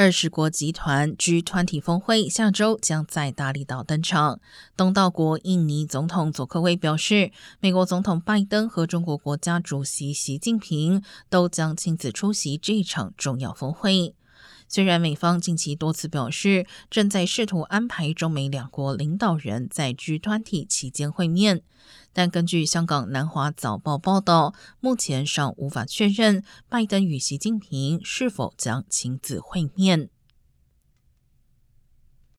二十国集团 G 团体峰会下周将在大利岛登场。东道国印尼总统佐科威表示，美国总统拜登和中国国家主席习近平都将亲自出席这场重要峰会。虽然美方近期多次表示正在试图安排中美两国领导人在 G 团体期间会面，但根据香港南华早报报道，目前尚无法确认拜登与习近平是否将亲自会面。